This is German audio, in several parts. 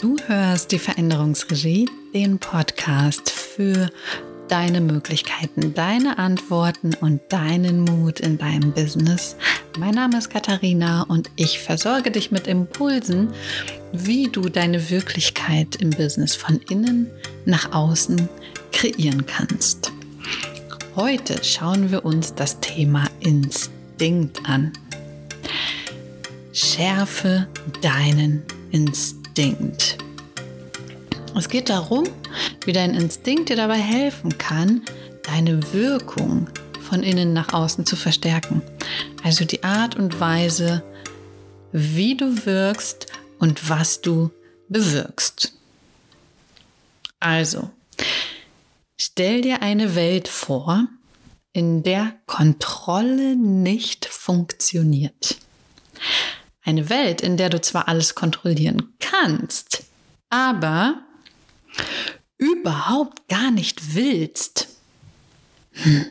Du hörst die Veränderungsregie, den Podcast für deine Möglichkeiten, deine Antworten und deinen Mut in deinem Business. Mein Name ist Katharina und ich versorge dich mit Impulsen, wie du deine Wirklichkeit im Business von innen nach außen kreieren kannst. Heute schauen wir uns das Thema Instinkt an. Schärfe deinen Instinkt. Es geht darum, wie dein Instinkt dir dabei helfen kann, deine Wirkung von innen nach außen zu verstärken. Also die Art und Weise, wie du wirkst und was du bewirkst. Also, stell dir eine Welt vor, in der Kontrolle nicht funktioniert. Eine Welt, in der du zwar alles kontrollieren kannst, aber überhaupt gar nicht willst. Hm.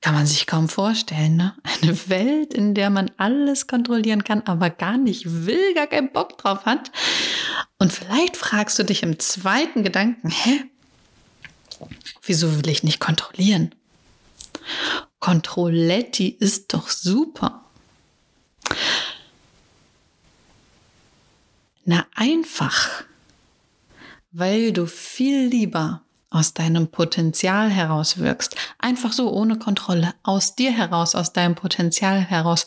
Kann man sich kaum vorstellen, ne? Eine Welt, in der man alles kontrollieren kann, aber gar nicht will, gar keinen Bock drauf hat. Und vielleicht fragst du dich im zweiten Gedanken, hä? Wieso will ich nicht kontrollieren? Kontrolletti ist doch super. Na einfach, weil du viel lieber aus deinem Potenzial heraus wirkst. Einfach so, ohne Kontrolle, aus dir heraus, aus deinem Potenzial heraus,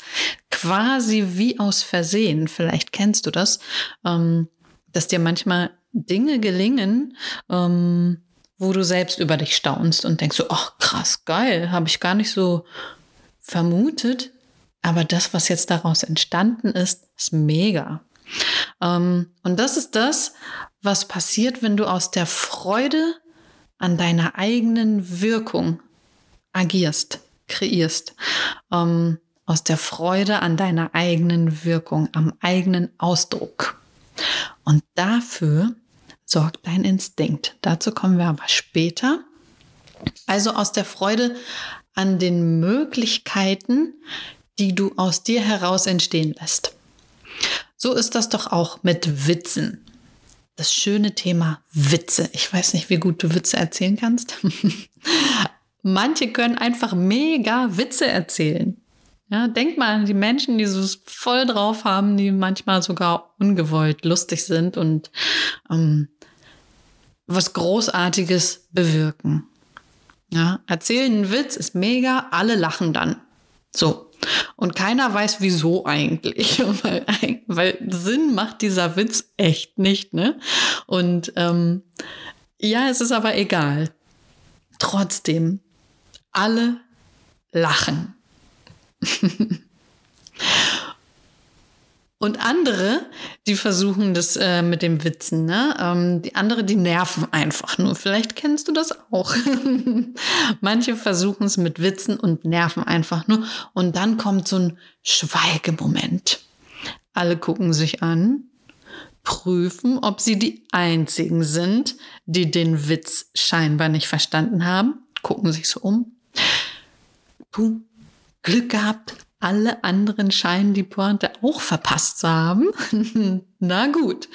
quasi wie aus Versehen. Vielleicht kennst du das, ähm, dass dir manchmal Dinge gelingen, ähm, wo du selbst über dich staunst und denkst so, ach krass, geil, habe ich gar nicht so vermutet. Aber das, was jetzt daraus entstanden ist, ist mega. Ähm, und das ist das, was passiert, wenn du aus der Freude an deiner eigenen Wirkung agierst, kreierst. Ähm, aus der Freude an deiner eigenen Wirkung, am eigenen Ausdruck. Und dafür sorgt dein Instinkt. Dazu kommen wir aber später. Also aus der Freude an den Möglichkeiten, die du aus dir heraus entstehen lässt. So ist das doch auch mit Witzen. Das schöne Thema Witze. Ich weiß nicht, wie gut du Witze erzählen kannst. Manche können einfach mega Witze erzählen. Ja, denk mal an die Menschen, die so voll drauf haben, die manchmal sogar ungewollt lustig sind und ähm, was Großartiges bewirken. Ja, erzählen einen Witz ist mega, alle lachen dann. So, und keiner weiß, wieso eigentlich. weil, weil Sinn macht dieser Witz echt nicht, ne? Und ähm, ja, es ist aber egal. Trotzdem, alle lachen. Und andere, die versuchen das äh, mit dem Witzen, ne? Ähm, die andere, die nerven einfach nur. Vielleicht kennst du das auch. Manche versuchen es mit Witzen und nerven einfach nur. Und dann kommt so ein Schweigemoment. Alle gucken sich an, prüfen, ob sie die einzigen sind, die den Witz scheinbar nicht verstanden haben, gucken sich so um. Puh, Glück gehabt, alle anderen scheinen die Pointe auch verpasst zu haben. Na gut,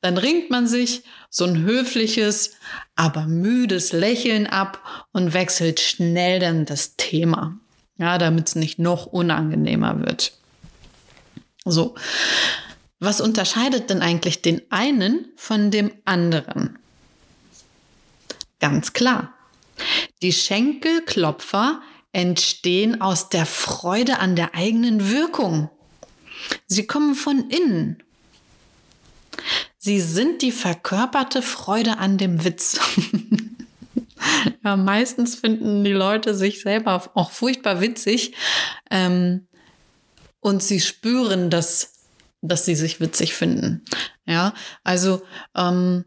dann ringt man sich so ein höfliches, aber müdes Lächeln ab und wechselt schnell dann das Thema. Ja, damit es nicht noch unangenehmer wird. So. Was unterscheidet denn eigentlich den einen von dem anderen? Ganz klar. Die Schenkelklopfer entstehen aus der Freude an der eigenen Wirkung. Sie kommen von innen. Sie sind die verkörperte Freude an dem Witz. ja, meistens finden die Leute sich selber auch furchtbar witzig ähm, und sie spüren, dass, dass sie sich witzig finden. Ja, also ähm,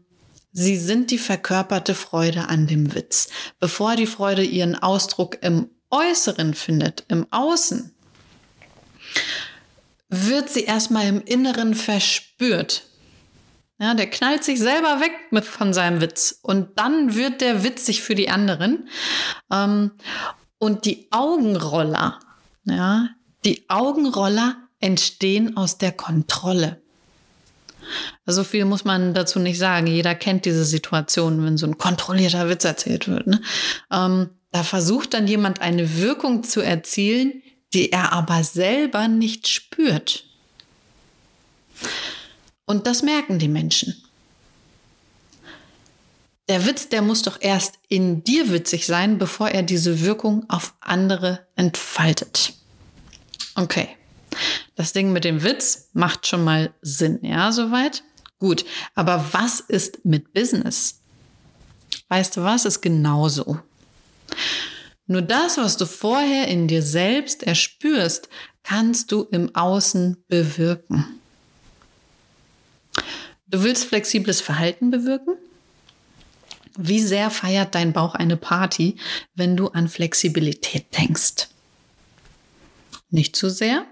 Sie sind die verkörperte Freude an dem Witz. Bevor die Freude ihren Ausdruck im Äußeren findet, im Außen, wird sie erstmal im Inneren verspürt. Ja, der knallt sich selber weg mit, von seinem Witz und dann wird der witzig für die anderen. Ähm, und die Augenroller, ja, die Augenroller entstehen aus der Kontrolle. So viel muss man dazu nicht sagen. Jeder kennt diese Situation, wenn so ein kontrollierter Witz erzählt wird. Ne? Ähm, da versucht dann jemand eine Wirkung zu erzielen, die er aber selber nicht spürt. Und das merken die Menschen. Der Witz, der muss doch erst in dir witzig sein, bevor er diese Wirkung auf andere entfaltet. Okay. Das Ding mit dem Witz macht schon mal Sinn, ja, soweit? Gut. Aber was ist mit Business? Weißt du was? Ist genauso. Nur das, was du vorher in dir selbst erspürst, kannst du im Außen bewirken. Du willst flexibles Verhalten bewirken? Wie sehr feiert dein Bauch eine Party, wenn du an Flexibilität denkst? Nicht zu sehr?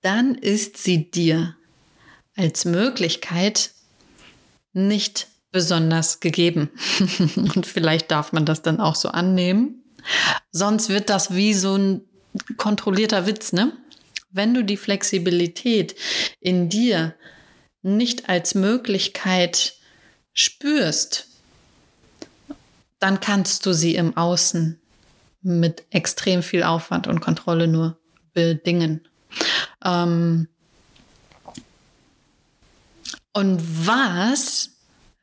Dann ist sie dir als Möglichkeit nicht besonders gegeben. Und vielleicht darf man das dann auch so annehmen. Sonst wird das wie so ein kontrollierter Witz, ne? Wenn du die Flexibilität in dir nicht als Möglichkeit spürst, dann kannst du sie im Außen mit extrem viel Aufwand und Kontrolle nur bedingen. Ähm und was,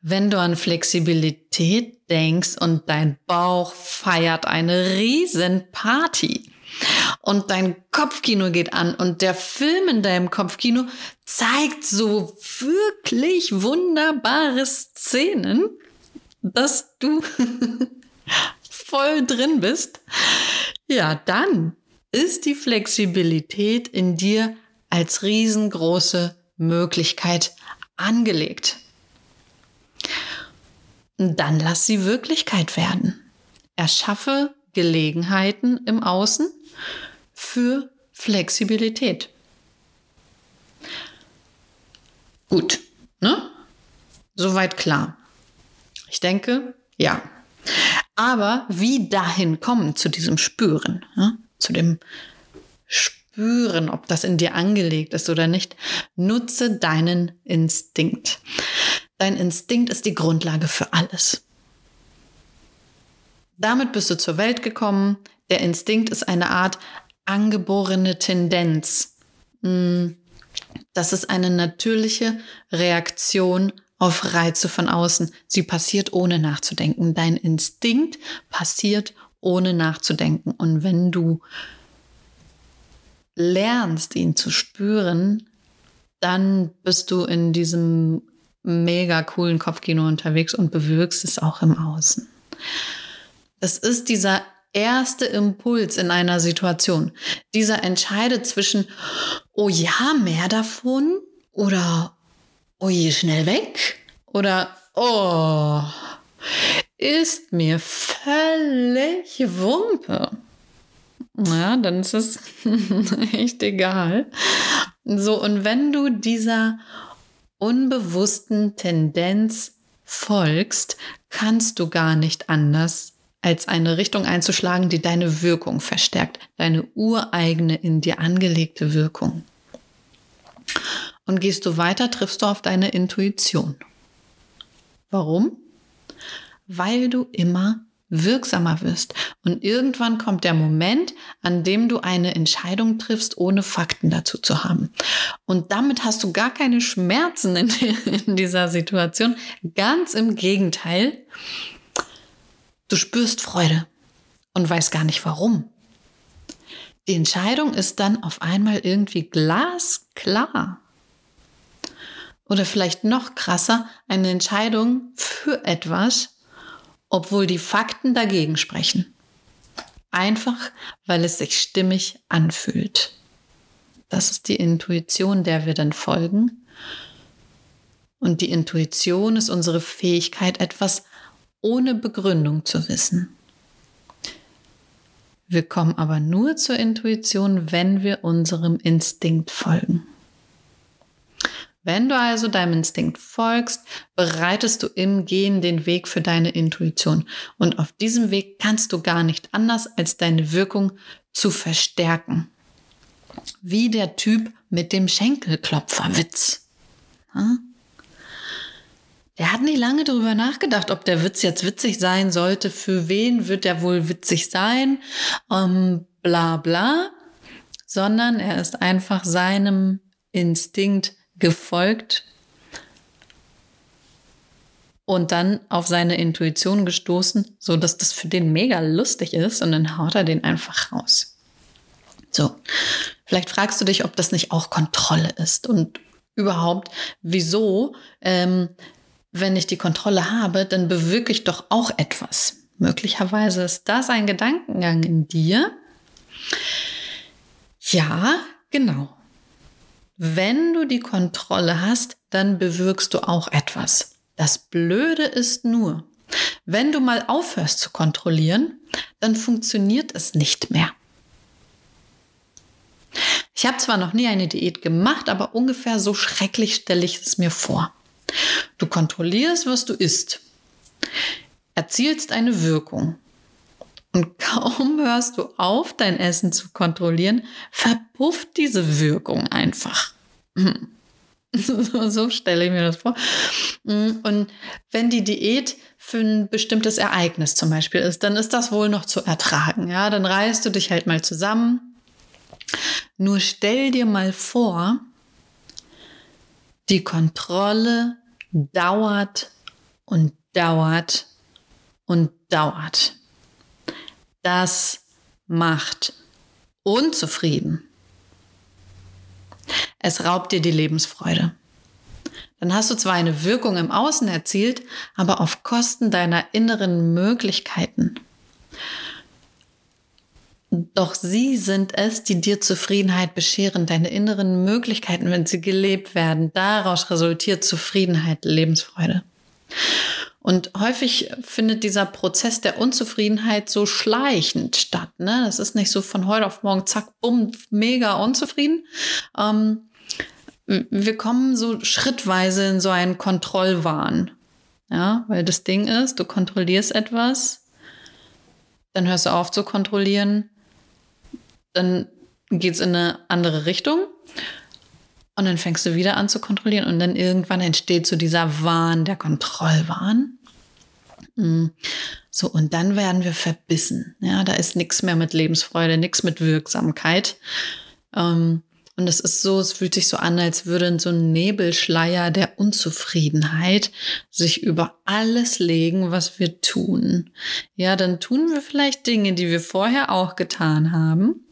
wenn du an Flexibilität denkst und dein Bauch feiert eine Riesenparty? und dein Kopfkino geht an und der Film in deinem Kopfkino zeigt so wirklich wunderbare Szenen, dass du voll drin bist, ja, dann ist die Flexibilität in dir als riesengroße Möglichkeit angelegt. Dann lass sie Wirklichkeit werden. Erschaffe Gelegenheiten im Außen für Flexibilität. Gut, ne? Soweit klar. Ich denke, ja. Aber wie dahin kommen zu diesem Spüren, ne? zu dem Spüren, ob das in dir angelegt ist oder nicht, nutze deinen Instinkt. Dein Instinkt ist die Grundlage für alles. Damit bist du zur Welt gekommen. Der Instinkt ist eine Art angeborene Tendenz. Hm, das ist eine natürliche Reaktion auf Reize von außen. Sie passiert ohne nachzudenken. Dein Instinkt passiert ohne nachzudenken. Und wenn du lernst, ihn zu spüren, dann bist du in diesem mega coolen Kopfkino unterwegs und bewirkst es auch im Außen. Es ist dieser erste Impuls in einer Situation. Dieser entscheidet zwischen, oh ja, mehr davon oder oh je, schnell weg oder oh, ist mir völlig Wumpe. Ja, dann ist es echt egal. So, und wenn du dieser unbewussten Tendenz folgst, kannst du gar nicht anders als eine Richtung einzuschlagen, die deine Wirkung verstärkt, deine ureigene in dir angelegte Wirkung. Und gehst du weiter, triffst du auf deine Intuition. Warum? Weil du immer wirksamer wirst. Und irgendwann kommt der Moment, an dem du eine Entscheidung triffst, ohne Fakten dazu zu haben. Und damit hast du gar keine Schmerzen in, in dieser Situation. Ganz im Gegenteil. Du spürst Freude und weißt gar nicht warum. Die Entscheidung ist dann auf einmal irgendwie glasklar. Oder vielleicht noch krasser, eine Entscheidung für etwas, obwohl die Fakten dagegen sprechen. Einfach, weil es sich stimmig anfühlt. Das ist die Intuition, der wir dann folgen. Und die Intuition ist unsere Fähigkeit, etwas ohne Begründung zu wissen. Wir kommen aber nur zur Intuition, wenn wir unserem Instinkt folgen. Wenn du also deinem Instinkt folgst, bereitest du im Gehen den Weg für deine Intuition. Und auf diesem Weg kannst du gar nicht anders, als deine Wirkung zu verstärken. Wie der Typ mit dem Schenkelklopferwitz. Der hat nicht lange darüber nachgedacht, ob der Witz jetzt witzig sein sollte. Für wen wird er wohl witzig sein? Ähm, bla bla. Sondern er ist einfach seinem Instinkt gefolgt und dann auf seine Intuition gestoßen, so dass das für den mega lustig ist und dann haut er den einfach raus. So, vielleicht fragst du dich, ob das nicht auch Kontrolle ist und überhaupt, wieso, ähm, wenn ich die Kontrolle habe, dann bewirke ich doch auch etwas. Möglicherweise ist das ein Gedankengang in dir. Ja, genau. Wenn du die Kontrolle hast, dann bewirkst du auch etwas. Das Blöde ist nur, wenn du mal aufhörst zu kontrollieren, dann funktioniert es nicht mehr. Ich habe zwar noch nie eine Diät gemacht, aber ungefähr so schrecklich stelle ich es mir vor. Du kontrollierst, was du isst, erzielst eine Wirkung. Und kaum hörst du auf, dein Essen zu kontrollieren, verpufft diese Wirkung einfach. Hm. so, so stelle ich mir das vor. Mm, und wenn die Diät für ein bestimmtes Ereignis zum Beispiel ist, dann ist das wohl noch zu ertragen. Ja, dann reißt du dich halt mal zusammen. Nur stell dir mal vor, die Kontrolle dauert und dauert und dauert. Das macht unzufrieden. Es raubt dir die Lebensfreude. Dann hast du zwar eine Wirkung im Außen erzielt, aber auf Kosten deiner inneren Möglichkeiten. Doch sie sind es, die dir Zufriedenheit bescheren, deine inneren Möglichkeiten, wenn sie gelebt werden. Daraus resultiert Zufriedenheit, Lebensfreude. Und häufig findet dieser Prozess der Unzufriedenheit so schleichend statt. Ne? Das ist nicht so von heute auf morgen, zack, bumm, mega unzufrieden. Ähm, wir kommen so schrittweise in so einen Kontrollwahn. Ja, weil das Ding ist, du kontrollierst etwas, dann hörst du auf zu kontrollieren, dann geht es in eine andere Richtung und dann fängst du wieder an zu kontrollieren und dann irgendwann entsteht so dieser Wahn, der Kontrollwahn. Mm. So, und dann werden wir verbissen. Ja, da ist nichts mehr mit Lebensfreude, nichts mit Wirksamkeit. Ähm, und es ist so, es fühlt sich so an, als würde so ein Nebelschleier der Unzufriedenheit sich über alles legen, was wir tun. Ja, dann tun wir vielleicht Dinge, die wir vorher auch getan haben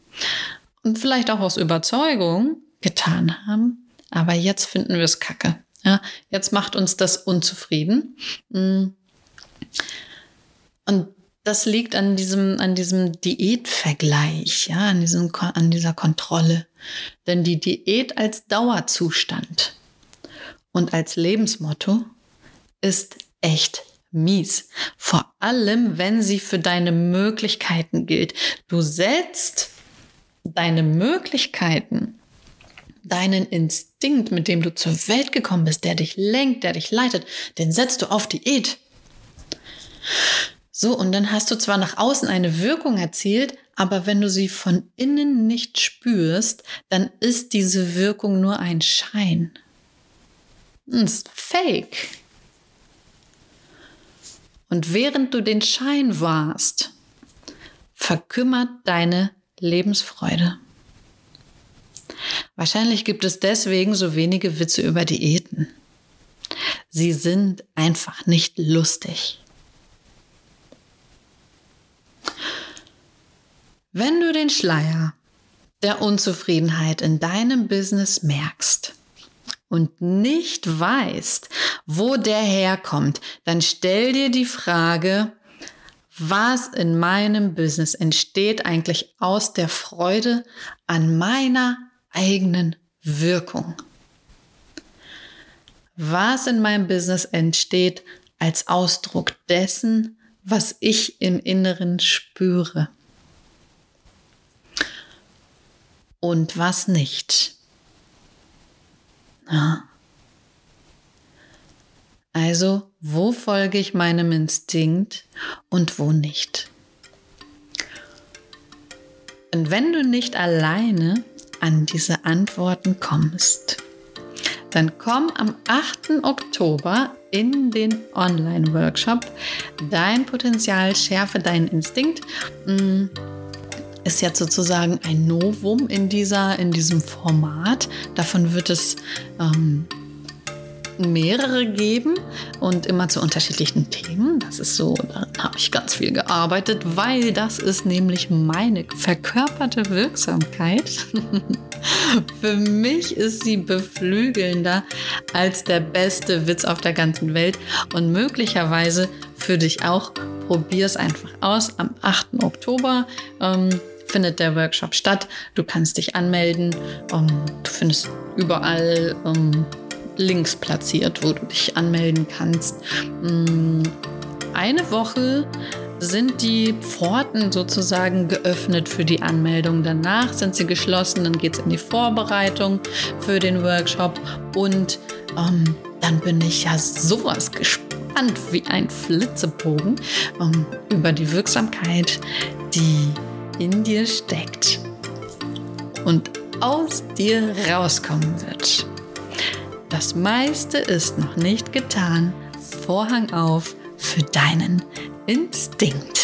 und vielleicht auch aus Überzeugung, getan haben, aber jetzt finden wir es kacke. Ja, jetzt macht uns das unzufrieden. Mm. Und das liegt an diesem, an diesem Diätvergleich, ja, an, diesem, an dieser Kontrolle. Denn die Diät als Dauerzustand und als Lebensmotto ist echt mies. Vor allem, wenn sie für deine Möglichkeiten gilt. Du setzt deine Möglichkeiten deinen Instinkt, mit dem du zur Welt gekommen bist, der dich lenkt, der dich leitet, den setzt du auf Diät. So, und dann hast du zwar nach außen eine Wirkung erzielt, aber wenn du sie von innen nicht spürst, dann ist diese Wirkung nur ein Schein. Das ist fake. Und während du den Schein warst, verkümmert deine Lebensfreude. Wahrscheinlich gibt es deswegen so wenige Witze über Diäten. Sie sind einfach nicht lustig. Wenn du den Schleier der Unzufriedenheit in deinem Business merkst und nicht weißt, wo der herkommt, dann stell dir die Frage, was in meinem Business entsteht eigentlich aus der Freude an meiner eigenen Wirkung. Was in meinem Business entsteht als Ausdruck dessen, was ich im Inneren spüre. Und was nicht. Ja. Also, wo folge ich meinem Instinkt und wo nicht? Und wenn du nicht alleine an diese Antworten kommst, dann komm am 8. Oktober in den Online-Workshop. Dein Potenzial, schärfe deinen Instinkt. Mm, ist jetzt sozusagen ein Novum in, dieser, in diesem Format. Davon wird es ähm, mehrere geben und immer zu unterschiedlichen Themen. Das ist so, da habe ich ganz viel gearbeitet, weil das ist nämlich meine verkörperte Wirksamkeit. Für mich ist sie beflügelnder als der beste Witz auf der ganzen Welt und möglicherweise für dich auch. Probier es einfach aus. Am 8. Oktober ähm, findet der Workshop statt. Du kannst dich anmelden. Ähm, du findest überall ähm, Links platziert, wo du dich anmelden kannst. Mm, eine Woche sind die Pforten sozusagen geöffnet für die Anmeldung. Danach sind sie geschlossen, dann geht es in die Vorbereitung für den Workshop und ähm, dann bin ich ja sowas gespannt wie ein Flitzebogen ähm, über die Wirksamkeit, die in dir steckt und aus dir rauskommen wird. Das meiste ist noch nicht getan. Vorhang auf für deinen Instinkt.